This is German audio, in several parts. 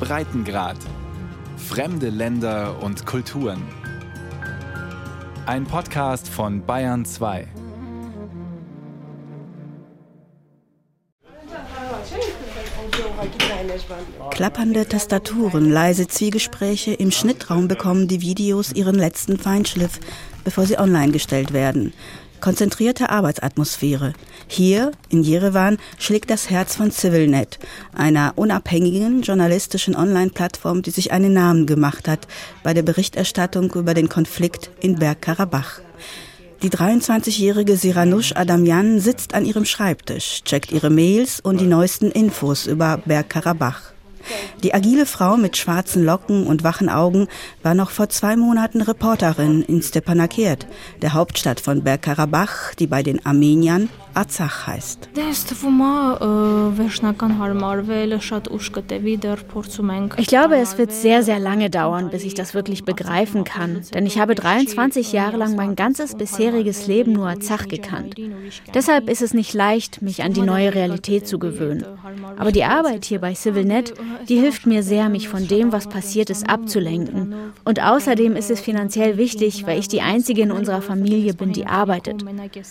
Breitengrad. Fremde Länder und Kulturen. Ein Podcast von Bayern 2. Klappernde Tastaturen, leise Zwiegespräche, im Schnittraum bekommen die Videos ihren letzten Feinschliff, bevor sie online gestellt werden. Konzentrierte Arbeitsatmosphäre. Hier, in Jerewan, schlägt das Herz von CivilNet, einer unabhängigen journalistischen Online-Plattform, die sich einen Namen gemacht hat bei der Berichterstattung über den Konflikt in Bergkarabach. Die 23-jährige Siranush Adamyan sitzt an ihrem Schreibtisch, checkt ihre Mails und die neuesten Infos über Bergkarabach. Die agile Frau mit schwarzen Locken und wachen Augen war noch vor zwei Monaten Reporterin in Stepanakert, der Hauptstadt von Bergkarabach, die bei den Armeniern Arzach heißt. Ich glaube, es wird sehr, sehr lange dauern, bis ich das wirklich begreifen kann, denn ich habe 23 Jahre lang mein ganzes bisheriges Leben nur Arzach gekannt. Deshalb ist es nicht leicht, mich an die neue Realität zu gewöhnen. Aber die Arbeit hier bei CivilNet, die hilft mir sehr, mich von dem, was passiert ist, abzulenken. Und außerdem ist es finanziell wichtig, weil ich die Einzige in unserer Familie bin, die arbeitet.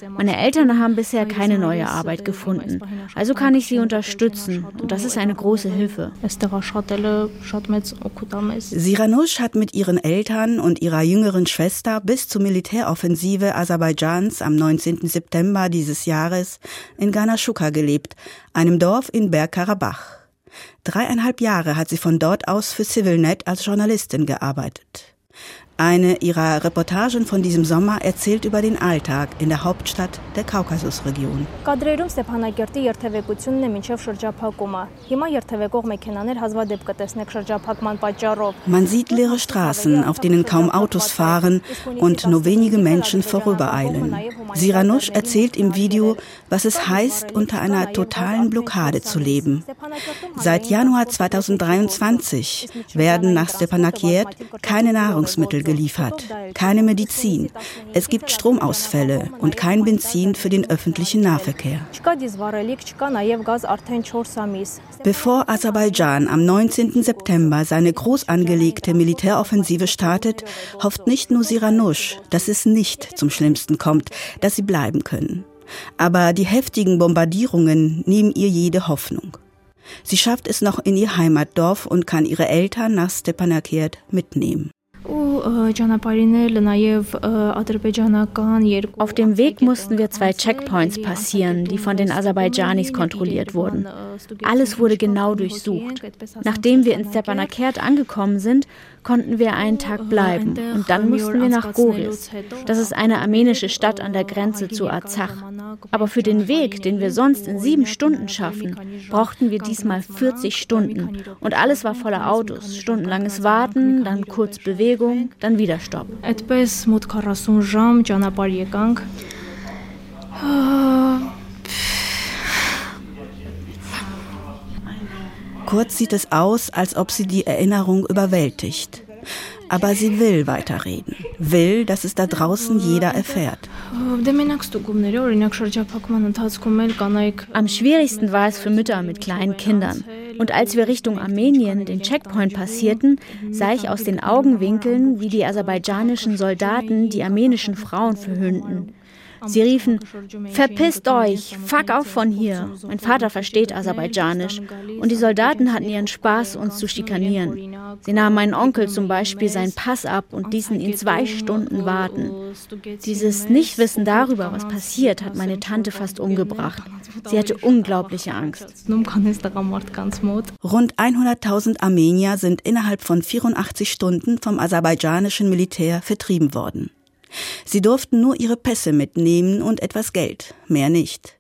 Meine Eltern haben bisher keine neue Arbeit gefunden. Also kann ich sie unterstützen und das ist eine große Hilfe. Siranush hat mit ihren Eltern und ihrer jüngeren Schwester bis zur Militäroffensive Aserbaidschans am 19. September dieses Jahres in Ganashuka gelebt, einem Dorf in Bergkarabach. Dreieinhalb Jahre hat sie von dort aus für CivilNet als Journalistin gearbeitet. Eine ihrer Reportagen von diesem Sommer erzählt über den Alltag in der Hauptstadt der Kaukasusregion. Man sieht leere Straßen, auf denen kaum Autos fahren und nur wenige Menschen vorübereilen. Siranush erzählt im Video, was es heißt, unter einer totalen Blockade zu leben. Seit Januar 2023 werden nach Stepanakert keine Nahrungsmittel geliefert, keine Medizin. Es gibt Stromausfälle und kein Benzin für den öffentlichen Nahverkehr. Bevor Aserbaidschan am 19. September seine groß angelegte Militäroffensive startet, hofft nicht nur Siranush, dass es nicht zum Schlimmsten kommt, dass sie bleiben können. Aber die heftigen Bombardierungen nehmen ihr jede Hoffnung. Sie schafft es noch in ihr Heimatdorf und kann ihre Eltern nach Stepanakert mitnehmen. Auf dem Weg mussten wir zwei Checkpoints passieren, die von den Aserbaidschanis kontrolliert wurden. Alles wurde genau durchsucht. Nachdem wir in Stepanakert angekommen sind, konnten wir einen Tag bleiben und dann mussten wir nach Goris. Das ist eine armenische Stadt an der Grenze zu Arzach. Aber für den Weg, den wir sonst in sieben Stunden schaffen, brauchten wir diesmal 40 Stunden. Und alles war voller Autos. Stundenlanges Warten, dann kurz Bewegung, dann wieder Stopp. Kurz sieht es aus, als ob sie die Erinnerung überwältigt. Aber sie will weiterreden, will, dass es da draußen jeder erfährt. Am schwierigsten war es für Mütter mit kleinen Kindern. Und als wir Richtung Armenien den Checkpoint passierten, sah ich aus den Augenwinkeln, wie die aserbaidschanischen Soldaten die armenischen Frauen verhöhnten. Sie riefen, verpisst euch, fuck auf von hier. Mein Vater versteht Aserbaidschanisch und die Soldaten hatten ihren Spaß, uns zu schikanieren. Sie nahmen meinen Onkel zum Beispiel seinen Pass ab und ließen ihn zwei Stunden warten. Dieses Nichtwissen darüber, was passiert, hat meine Tante fast umgebracht. Sie hatte unglaubliche Angst. Rund 100.000 Armenier sind innerhalb von 84 Stunden vom aserbaidschanischen Militär vertrieben worden. Sie durften nur ihre Pässe mitnehmen und etwas Geld, mehr nicht.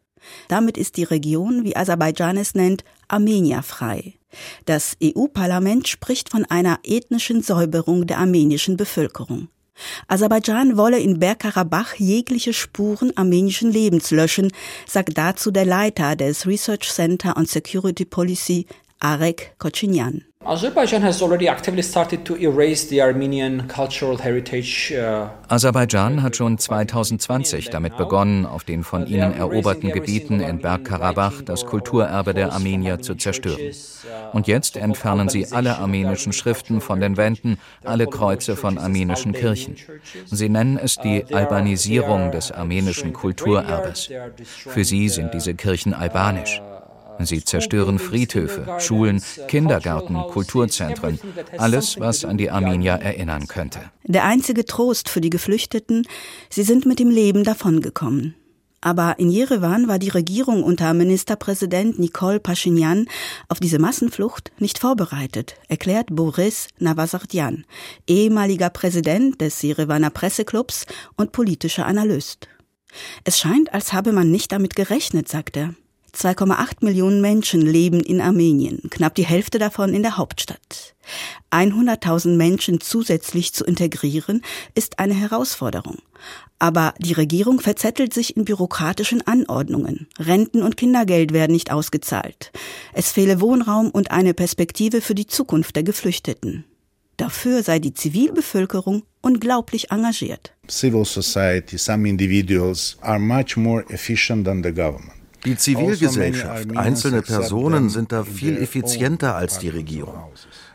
Damit ist die Region, wie Aserbaidschan es nennt, armenierfrei. Das EU-Parlament spricht von einer ethnischen Säuberung der armenischen Bevölkerung. Aserbaidschan wolle in Bergkarabach jegliche Spuren armenischen Lebens löschen, sagt dazu der Leiter des Research Center on Security Policy, Arek Kochinyan. Aserbaidschan. Uh, Aserbaidschan hat schon 2020 damit begonnen, auf den von ihnen eroberten Gebieten in Bergkarabach das Kulturerbe der Armenier zu zerstören. Und jetzt entfernen sie alle armenischen Schriften von den Wänden, alle Kreuze von armenischen Kirchen. Sie nennen es die Albanisierung des armenischen Kulturerbes. Für sie sind diese Kirchen albanisch. Sie zerstören Friedhöfe, Schulen, Kindergärten, Kulturzentren, alles, was an die Armenier erinnern könnte. Der einzige Trost für die Geflüchteten, sie sind mit dem Leben davongekommen. Aber in Jerewan war die Regierung unter Ministerpräsident Nikol Pashinyan auf diese Massenflucht nicht vorbereitet, erklärt Boris Navasardyan, ehemaliger Präsident des Jerewaner Presseclubs und politischer Analyst. Es scheint, als habe man nicht damit gerechnet, sagt er. 2,8 Millionen Menschen leben in Armenien, knapp die Hälfte davon in der Hauptstadt. 100.000 Menschen zusätzlich zu integrieren, ist eine Herausforderung. Aber die Regierung verzettelt sich in bürokratischen Anordnungen. Renten und Kindergeld werden nicht ausgezahlt. Es fehle Wohnraum und eine Perspektive für die Zukunft der Geflüchteten. Dafür sei die Zivilbevölkerung unglaublich engagiert. Civil society, some individuals are much more efficient than the government. Die Zivilgesellschaft, einzelne Personen sind da viel effizienter als die Regierung.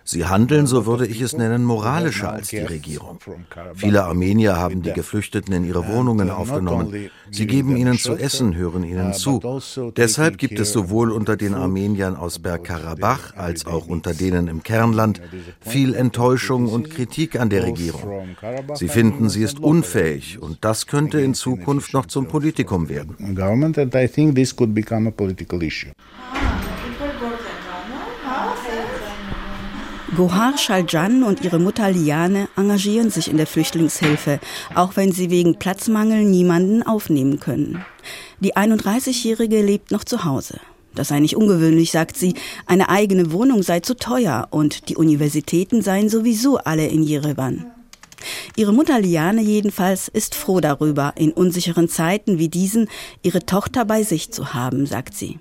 Sie handeln, so würde ich es nennen, moralischer als die Regierung. Viele Armenier haben die Geflüchteten in ihre Wohnungen aufgenommen. Sie geben ihnen zu essen, hören ihnen zu. Deshalb gibt es sowohl unter den Armeniern aus Bergkarabach als auch unter denen im Kernland viel Enttäuschung und Kritik an der Regierung. Sie finden, sie ist unfähig und das könnte in Zukunft noch zum Politikum werden. Gohar Shaljan und ihre Mutter Liane engagieren sich in der Flüchtlingshilfe, auch wenn sie wegen Platzmangel niemanden aufnehmen können. Die 31-Jährige lebt noch zu Hause. Das sei nicht ungewöhnlich, sagt sie. Eine eigene Wohnung sei zu teuer und die Universitäten seien sowieso alle in Jerewan. Ihre Mutter Liane jedenfalls ist froh darüber, in unsicheren Zeiten wie diesen ihre Tochter bei sich zu haben, sagt sie.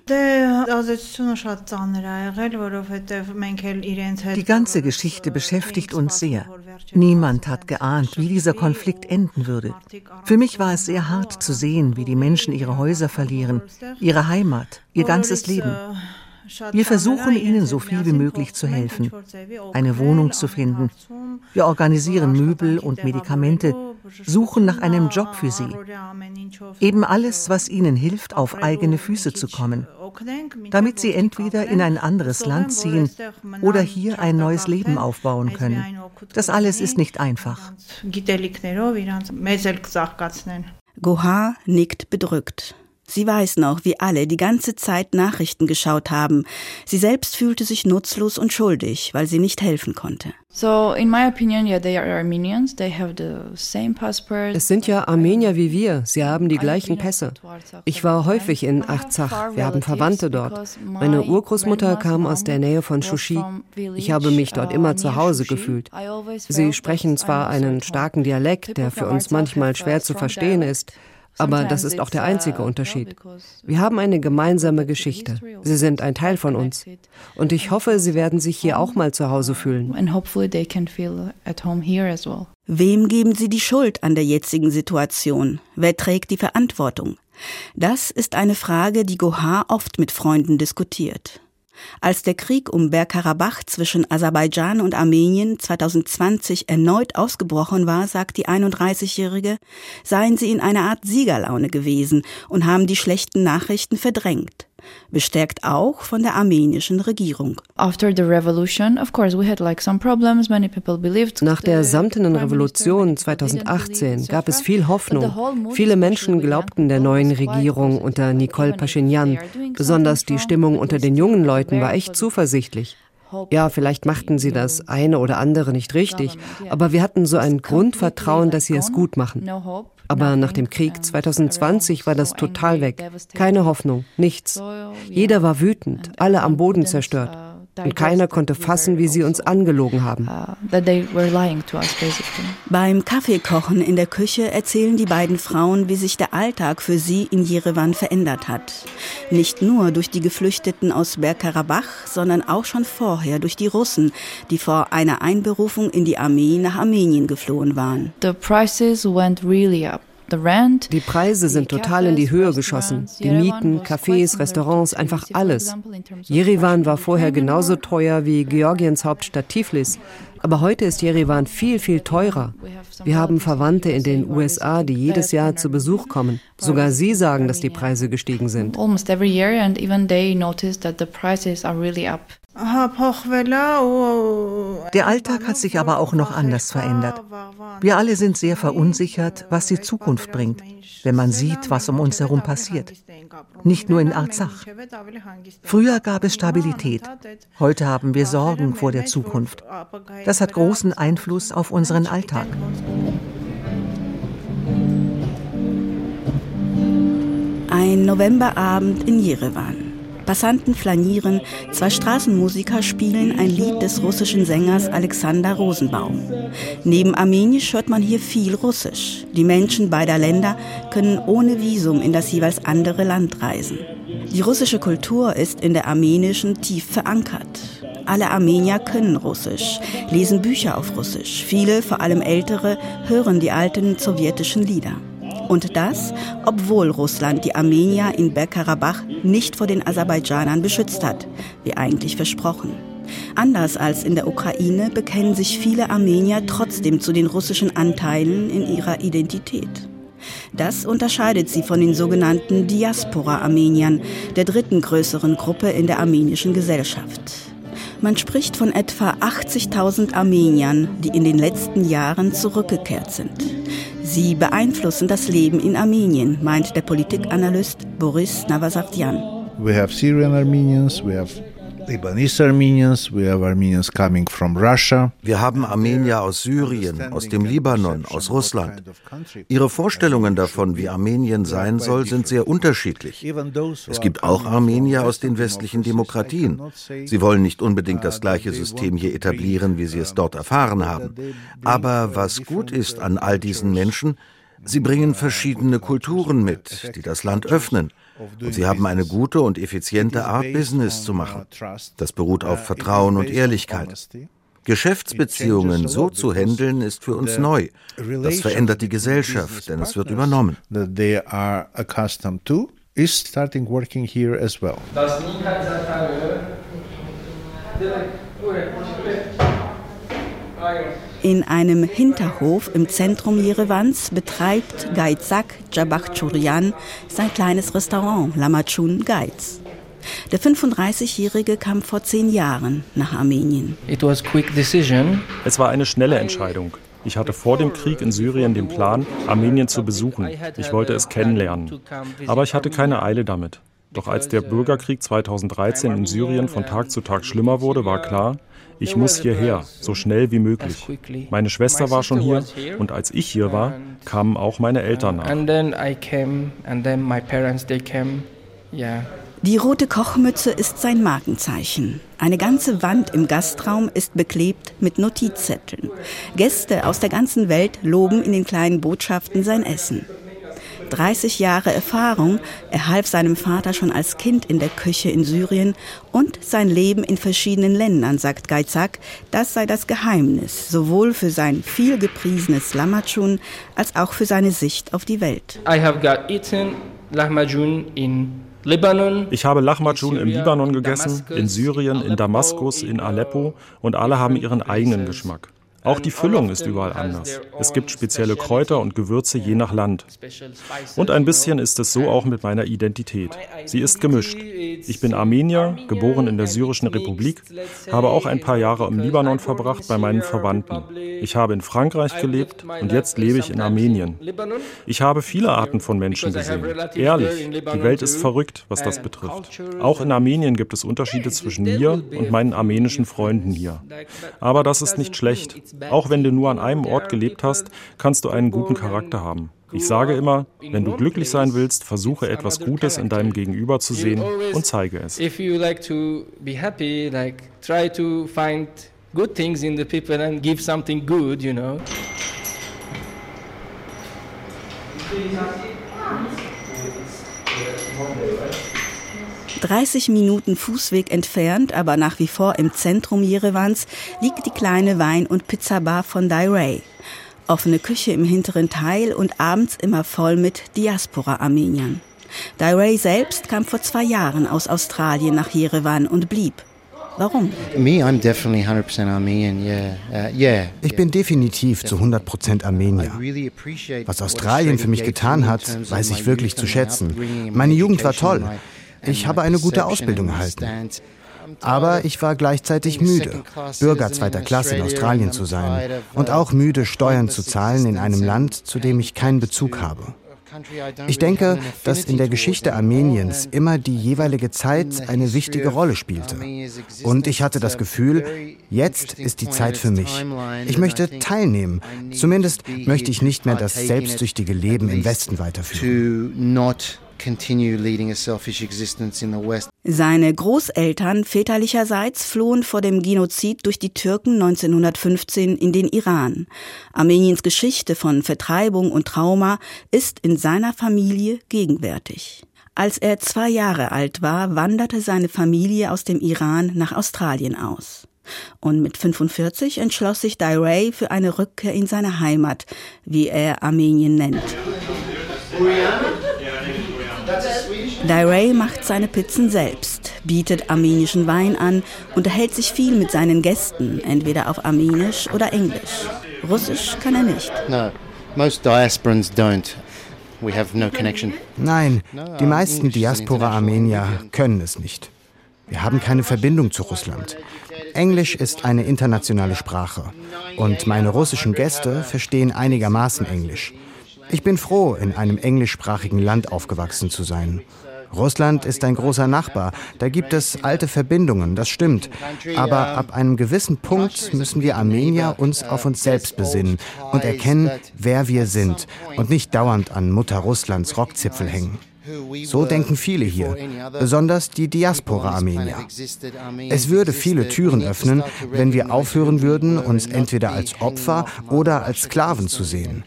Die ganze Geschichte beschäftigt uns sehr. Niemand hat geahnt, wie dieser Konflikt enden würde. Für mich war es sehr hart zu sehen, wie die Menschen ihre Häuser verlieren, ihre Heimat, ihr ganzes Leben. Wir versuchen ihnen so viel wie möglich zu helfen, eine Wohnung zu finden. Wir organisieren Möbel und Medikamente, suchen nach einem Job für sie. Eben alles, was ihnen hilft, auf eigene Füße zu kommen, damit sie entweder in ein anderes Land ziehen oder hier ein neues Leben aufbauen können. Das alles ist nicht einfach. Gohar nickt bedrückt. Sie weiß noch, wie alle die ganze Zeit Nachrichten geschaut haben. Sie selbst fühlte sich nutzlos und schuldig, weil sie nicht helfen konnte. Es sind ja Armenier wie wir. Sie haben die gleichen Pässe. Ich war häufig in Arzach. Wir haben Verwandte dort. Meine Urgroßmutter kam aus der Nähe von Shushi. Ich habe mich dort immer zu Hause gefühlt. Sie sprechen zwar einen starken Dialekt, der für uns manchmal schwer zu verstehen ist. Aber das ist auch der einzige uh, Unterschied. Wir haben eine gemeinsame Geschichte. Sie sind ein Teil von uns. Und ich hoffe, Sie werden sich hier auch mal zu Hause fühlen. Wem geben Sie die Schuld an der jetzigen Situation? Wer trägt die Verantwortung? Das ist eine Frage, die Gohar oft mit Freunden diskutiert. Als der Krieg um Bergkarabach zwischen Aserbaidschan und Armenien 2020 erneut ausgebrochen war, sagt die 31-Jährige, seien sie in einer Art Siegerlaune gewesen und haben die schlechten Nachrichten verdrängt bestärkt auch von der armenischen Regierung. Nach der samtenen Revolution 2018 gab es viel Hoffnung. Viele Menschen glaubten der neuen Regierung unter Nicole Pashinyan. Besonders die Stimmung unter den jungen Leuten war echt zuversichtlich. Ja, vielleicht machten sie das eine oder andere nicht richtig, aber wir hatten so ein Grundvertrauen, dass sie es gut machen. Aber nach dem Krieg 2020 war das total weg. Keine Hoffnung, nichts. Jeder war wütend, alle am Boden zerstört. Und keiner konnte fassen, wie sie uns angelogen haben. Uh, Beim Kaffeekochen in der Küche erzählen die beiden Frauen, wie sich der Alltag für sie in Jerewan verändert hat. Nicht nur durch die Geflüchteten aus Bergkarabach, sondern auch schon vorher durch die Russen, die vor einer Einberufung in die Armee nach Armenien geflohen waren. The prices went really up. Die Preise sind total in die Höhe geschossen. Die Mieten, Cafés, Restaurants, einfach alles. Jerewan war vorher genauso teuer wie Georgiens Hauptstadt Tiflis. Aber heute ist Jerewan viel, viel teurer. Wir haben Verwandte in den USA, die jedes Jahr zu Besuch kommen. Sogar sie sagen, dass die Preise gestiegen sind. Almost every year and even they notice that the prices are really up. Der Alltag hat sich aber auch noch anders verändert. Wir alle sind sehr verunsichert, was die Zukunft bringt, wenn man sieht, was um uns herum passiert. Nicht nur in Arzach. Früher gab es Stabilität. Heute haben wir Sorgen vor der Zukunft. Das hat großen Einfluss auf unseren Alltag. Ein Novemberabend in Jerewan. Passanten flanieren, zwei Straßenmusiker spielen ein Lied des russischen Sängers Alexander Rosenbaum. Neben Armenisch hört man hier viel Russisch. Die Menschen beider Länder können ohne Visum in das jeweils andere Land reisen. Die russische Kultur ist in der armenischen tief verankert. Alle Armenier können Russisch, lesen Bücher auf Russisch. Viele, vor allem ältere, hören die alten sowjetischen Lieder. Und das, obwohl Russland die Armenier in Bergkarabach nicht vor den Aserbaidschanern beschützt hat, wie eigentlich versprochen. Anders als in der Ukraine bekennen sich viele Armenier trotzdem zu den russischen Anteilen in ihrer Identität. Das unterscheidet sie von den sogenannten Diaspora-Armeniern, der dritten größeren Gruppe in der armenischen Gesellschaft. Man spricht von etwa 80.000 Armeniern, die in den letzten Jahren zurückgekehrt sind. Sie beeinflussen das Leben in Armenien, meint der Politikanalyst Boris Navasartian. We have Syrian Armenians, we have Lebanese Armenians, we have Armenians coming from Russia. Wir haben Armenier aus Syrien, aus dem Libanon, aus Russland. Ihre Vorstellungen davon, wie Armenien sein soll, sind sehr unterschiedlich. Es gibt auch Armenier aus den westlichen Demokratien. Sie wollen nicht unbedingt das gleiche System hier etablieren, wie sie es dort erfahren haben. Aber was gut ist an all diesen Menschen, sie bringen verschiedene Kulturen mit, die das Land öffnen. Und sie haben eine gute und effiziente Art, Business zu machen. Das beruht auf Vertrauen und Ehrlichkeit. Geschäftsbeziehungen so zu handeln, ist für uns neu. Das verändert die Gesellschaft, denn es wird übernommen. In einem Hinterhof im Zentrum Jerevans betreibt Gaizak Jabachchurian sein kleines Restaurant Lamachun Gaiz. Der 35-Jährige kam vor zehn Jahren nach Armenien. Es war eine schnelle Entscheidung. Ich hatte vor dem Krieg in Syrien den Plan, Armenien zu besuchen. Ich wollte es kennenlernen. Aber ich hatte keine Eile damit. Doch als der Bürgerkrieg 2013 in Syrien von Tag zu Tag schlimmer wurde, war klar, ich muss hierher, so schnell wie möglich. Meine Schwester war schon hier und als ich hier war, kamen auch meine Eltern nach. Die rote Kochmütze ist sein Markenzeichen. Eine ganze Wand im Gastraum ist beklebt mit Notizzetteln. Gäste aus der ganzen Welt loben in den kleinen Botschaften sein Essen. 30 Jahre Erfahrung. Er half seinem Vater schon als Kind in der Küche in Syrien und sein Leben in verschiedenen Ländern, sagt Geizak. Das sei das Geheimnis, sowohl für sein viel gepriesenes Lamachun als auch für seine Sicht auf die Welt. I have got eaten Lahmacun in ich habe Lahmacun im Libanon gegessen, in Syrien, in Damaskus, in Aleppo und alle haben ihren eigenen Geschmack. Auch die Füllung ist überall anders. Es gibt spezielle Kräuter und Gewürze je nach Land. Und ein bisschen ist es so auch mit meiner Identität. Sie ist gemischt. Ich bin Armenier, geboren in der syrischen Republik, habe auch ein paar Jahre im Libanon verbracht bei meinen Verwandten. Ich habe in Frankreich gelebt und jetzt lebe ich in Armenien. Ich habe viele Arten von Menschen gesehen. Ehrlich, die Welt ist verrückt, was das betrifft. Auch in Armenien gibt es Unterschiede zwischen mir und meinen armenischen Freunden hier. Aber das ist nicht schlecht. Auch wenn du nur an einem Ort gelebt hast, kannst du einen guten Charakter haben. Ich sage immer, wenn du glücklich sein willst, versuche etwas Gutes in deinem Gegenüber zu sehen und zeige es. If you like to be happy, like try to find good things in the people and give something good, you know. 30 Minuten Fußweg entfernt, aber nach wie vor im Zentrum Jerevans, liegt die kleine Wein- und Pizzabar von Dairay. Offene Küche im hinteren Teil und abends immer voll mit Diaspora-Armeniern. Dairay selbst kam vor zwei Jahren aus Australien nach Jerewan und blieb. Warum? Uh, ich bin definitiv zu 100% Armenier. Was Australien für mich getan hat, weiß ich wirklich zu schätzen. Meine Jugend war toll. Ich habe eine gute Ausbildung erhalten. Aber ich war gleichzeitig müde, Bürger zweiter Klasse in Australien zu sein und auch müde, Steuern zu zahlen in einem Land, zu dem ich keinen Bezug habe. Ich denke, dass in der Geschichte Armeniens immer die jeweilige Zeit eine wichtige Rolle spielte. Und ich hatte das Gefühl, jetzt ist die Zeit für mich. Ich möchte teilnehmen. Zumindest möchte ich nicht mehr das selbstsüchtige Leben im Westen weiterführen. Seine Großeltern väterlicherseits flohen vor dem Genozid durch die Türken 1915 in den Iran. Armeniens Geschichte von Vertreibung und Trauma ist in seiner Familie gegenwärtig. Als er zwei Jahre alt war, wanderte seine Familie aus dem Iran nach Australien aus. Und mit 45 entschloss sich Dairay für eine Rückkehr in seine Heimat, wie er Armenien nennt. Dairay macht seine Pizzen selbst, bietet armenischen Wein an, unterhält sich viel mit seinen Gästen, entweder auf Armenisch oder Englisch. Russisch kann er nicht. No, most diasporans don't. We have no connection. Nein, die meisten Diaspora-Armenier können es nicht. Wir haben keine Verbindung zu Russland. Englisch ist eine internationale Sprache und meine russischen Gäste verstehen einigermaßen Englisch. Ich bin froh, in einem englischsprachigen Land aufgewachsen zu sein. Russland ist ein großer Nachbar, da gibt es alte Verbindungen, das stimmt. Aber ab einem gewissen Punkt müssen wir Armenier uns auf uns selbst besinnen und erkennen, wer wir sind und nicht dauernd an Mutter Russlands Rockzipfel hängen. So denken viele hier, besonders die Diaspora-Armenier. Es würde viele Türen öffnen, wenn wir aufhören würden, uns entweder als Opfer oder als Sklaven zu sehen.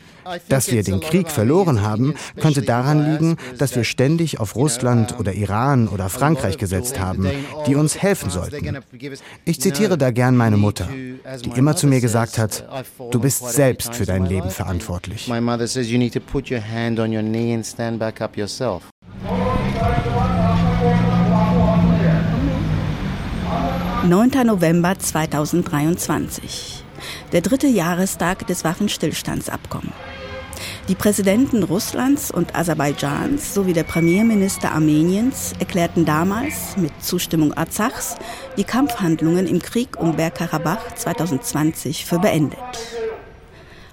Dass wir den Krieg verloren haben, könnte daran liegen, dass wir ständig auf Russland oder Iran oder Frankreich gesetzt haben, die uns helfen sollten. Ich zitiere da gern meine Mutter, die immer zu mir gesagt hat, du bist selbst für dein Leben verantwortlich. 9. November 2023. Der dritte Jahrestag des Waffenstillstandsabkommens. Die Präsidenten Russlands und Aserbaidschans sowie der Premierminister Armeniens erklärten damals mit Zustimmung Arzachs die Kampfhandlungen im Krieg um Bergkarabach 2020 für beendet.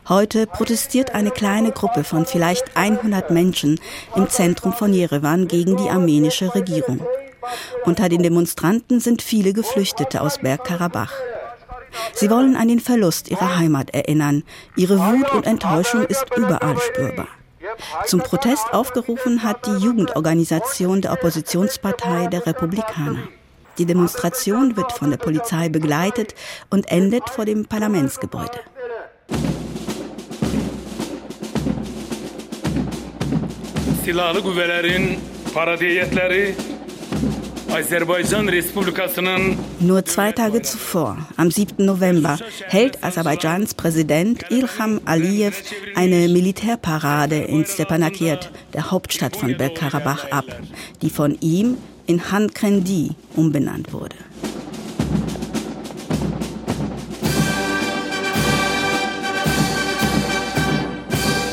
Heute protestiert eine kleine Gruppe von vielleicht 100 Menschen im Zentrum von Jerewan gegen die armenische Regierung. Unter den Demonstranten sind viele Geflüchtete aus Bergkarabach. Sie wollen an den Verlust ihrer Heimat erinnern. Ihre Wut und Enttäuschung ist überall spürbar. Zum Protest aufgerufen hat die Jugendorganisation der Oppositionspartei der Republikaner. Die Demonstration wird von der Polizei begleitet und endet vor dem Parlamentsgebäude. Silahlı güvelerin, paradiyetleri nur zwei Tage zuvor, am 7. November, hält Aserbaidschans Präsident Ilham Aliyev eine Militärparade in Stepanakert, der Hauptstadt von Bergkarabach, ab, die von ihm in Han Krendi umbenannt wurde.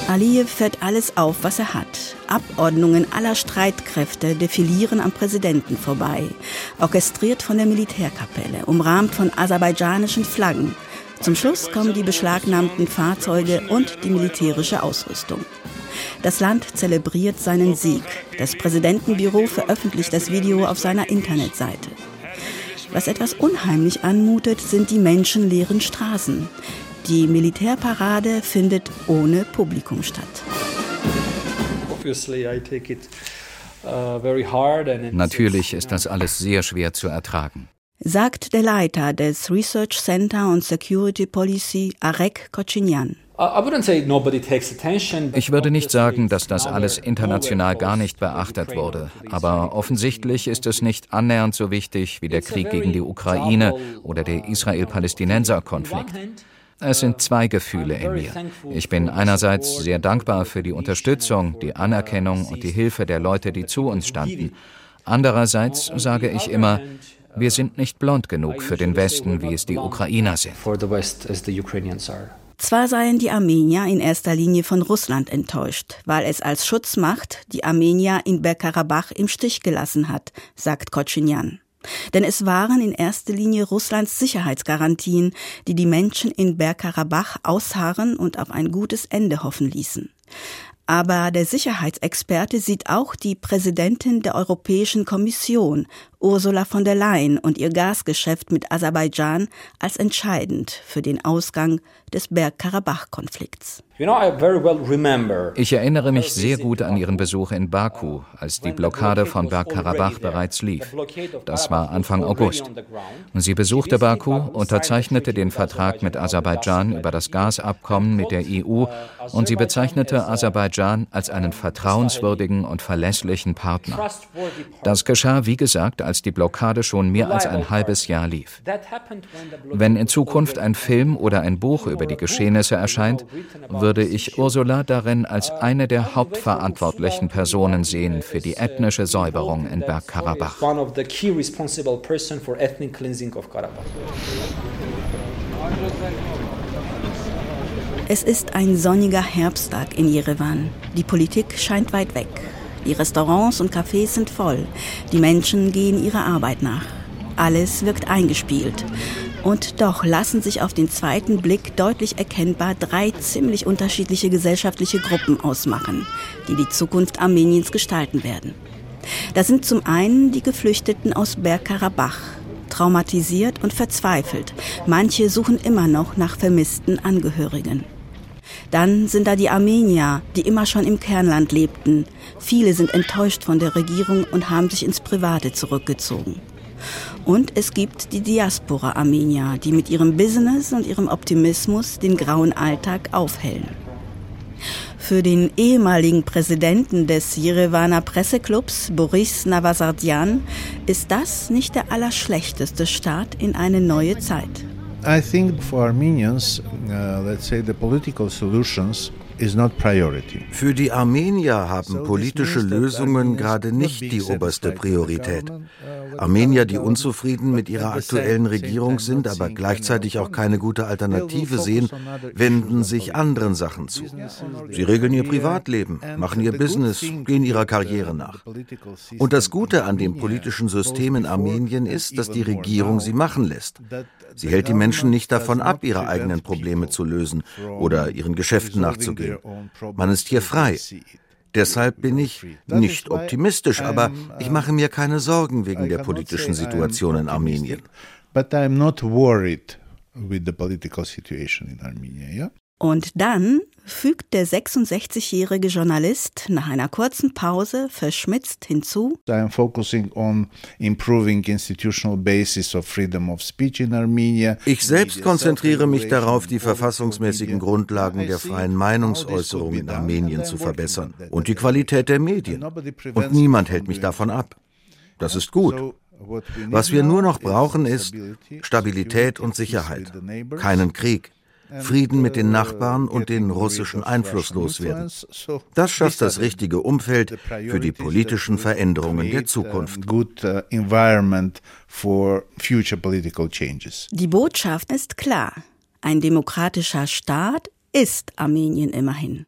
Aliyev fährt alles auf, was er hat. Abordnungen aller Streitkräfte defilieren am Präsidenten vorbei, orchestriert von der Militärkapelle, umrahmt von aserbaidschanischen Flaggen. Zum Schluss kommen die beschlagnahmten Fahrzeuge und die militärische Ausrüstung. Das Land zelebriert seinen Sieg. Das Präsidentenbüro veröffentlicht das Video auf seiner Internetseite. Was etwas unheimlich anmutet, sind die menschenleeren Straßen. Die Militärparade findet ohne Publikum statt. Uh, Natürlich ist das alles sehr schwer zu ertragen. Sagt der Leiter des Research Center on Security Policy, Arek Kochinyan. Ich würde nicht sagen, dass das alles international gar nicht beachtet wurde, aber offensichtlich ist es nicht annähernd so wichtig wie der Krieg gegen die Ukraine oder der Israel-Palästinenser-Konflikt. Es sind zwei Gefühle in mir. Ich bin einerseits sehr dankbar für die Unterstützung, die Anerkennung und die Hilfe der Leute, die zu uns standen. Andererseits sage ich immer, wir sind nicht blond genug für den Westen, wie es die Ukrainer sind. Zwar seien die Armenier in erster Linie von Russland enttäuscht, weil es als Schutzmacht die Armenier in Bergkarabach im Stich gelassen hat, sagt Kochinyan. Denn es waren in erster Linie Russlands Sicherheitsgarantien, die die Menschen in Bergkarabach ausharren und auf ein gutes Ende hoffen ließen. Aber der Sicherheitsexperte sieht auch die Präsidentin der Europäischen Kommission, Ursula von der Leyen, und ihr Gasgeschäft mit Aserbaidschan als entscheidend für den Ausgang des Bergkarabach-Konflikts. Ich erinnere mich sehr gut an Ihren Besuch in Baku, als die Blockade von Bergkarabach bereits lief. Das war Anfang August. Sie besuchte Baku, unterzeichnete den Vertrag mit Aserbaidschan über das Gasabkommen mit der EU und sie bezeichnete Aserbaidschan als einen vertrauenswürdigen und verlässlichen Partner. Das geschah, wie gesagt, als die Blockade schon mehr als ein halbes Jahr lief. Wenn in Zukunft ein Film oder ein Buch über die Geschehnisse erscheint, würde ich Ursula darin als eine der hauptverantwortlichen Personen sehen für die ethnische Säuberung in Bergkarabach. Es ist ein sonniger Herbsttag in Jerewan. Die Politik scheint weit weg. Die Restaurants und Cafés sind voll. Die Menschen gehen ihrer Arbeit nach. Alles wirkt eingespielt. Und doch lassen sich auf den zweiten Blick deutlich erkennbar drei ziemlich unterschiedliche gesellschaftliche Gruppen ausmachen, die die Zukunft Armeniens gestalten werden. Das sind zum einen die Geflüchteten aus Bergkarabach, traumatisiert und verzweifelt. Manche suchen immer noch nach vermissten Angehörigen. Dann sind da die Armenier, die immer schon im Kernland lebten. Viele sind enttäuscht von der Regierung und haben sich ins Private zurückgezogen. Und es gibt die Diaspora Armenier, die mit ihrem Business und ihrem Optimismus den grauen Alltag aufhellen. Für den ehemaligen Präsidenten des Jerewaner Presseclubs, Boris Navasardian, ist das nicht der allerschlechteste Start in eine neue Zeit. I think for Armenians, uh, let's say the political solutions für die Armenier haben politische Lösungen gerade nicht die oberste Priorität. Armenier, die unzufrieden mit ihrer aktuellen Regierung sind, aber gleichzeitig auch keine gute Alternative sehen, wenden sich anderen Sachen zu. Sie regeln ihr Privatleben, machen ihr Business, gehen ihrer Karriere nach. Und das Gute an dem politischen System in Armenien ist, dass die Regierung sie machen lässt. Sie hält die Menschen nicht davon ab, ihre eigenen Probleme zu lösen oder ihren Geschäften nachzugehen. Man ist hier frei. Deshalb bin ich nicht optimistisch, aber ich mache mir keine Sorgen wegen der politischen Situation in Armenien. But I'm not worried with the political situation in Armenia, yeah? Und dann fügt der 66-jährige Journalist nach einer kurzen Pause verschmitzt hinzu. Ich selbst konzentriere mich darauf, die verfassungsmäßigen Grundlagen der freien Meinungsäußerung in Armenien zu verbessern und die Qualität der Medien. Und niemand hält mich davon ab. Das ist gut. Was wir nur noch brauchen, ist Stabilität und Sicherheit, keinen Krieg. Frieden mit den Nachbarn und den russischen Einfluss loswerden. Das schafft das richtige Umfeld für die politischen Veränderungen der Zukunft. Uh, die Botschaft ist klar. Ein demokratischer Staat ist Armenien immerhin.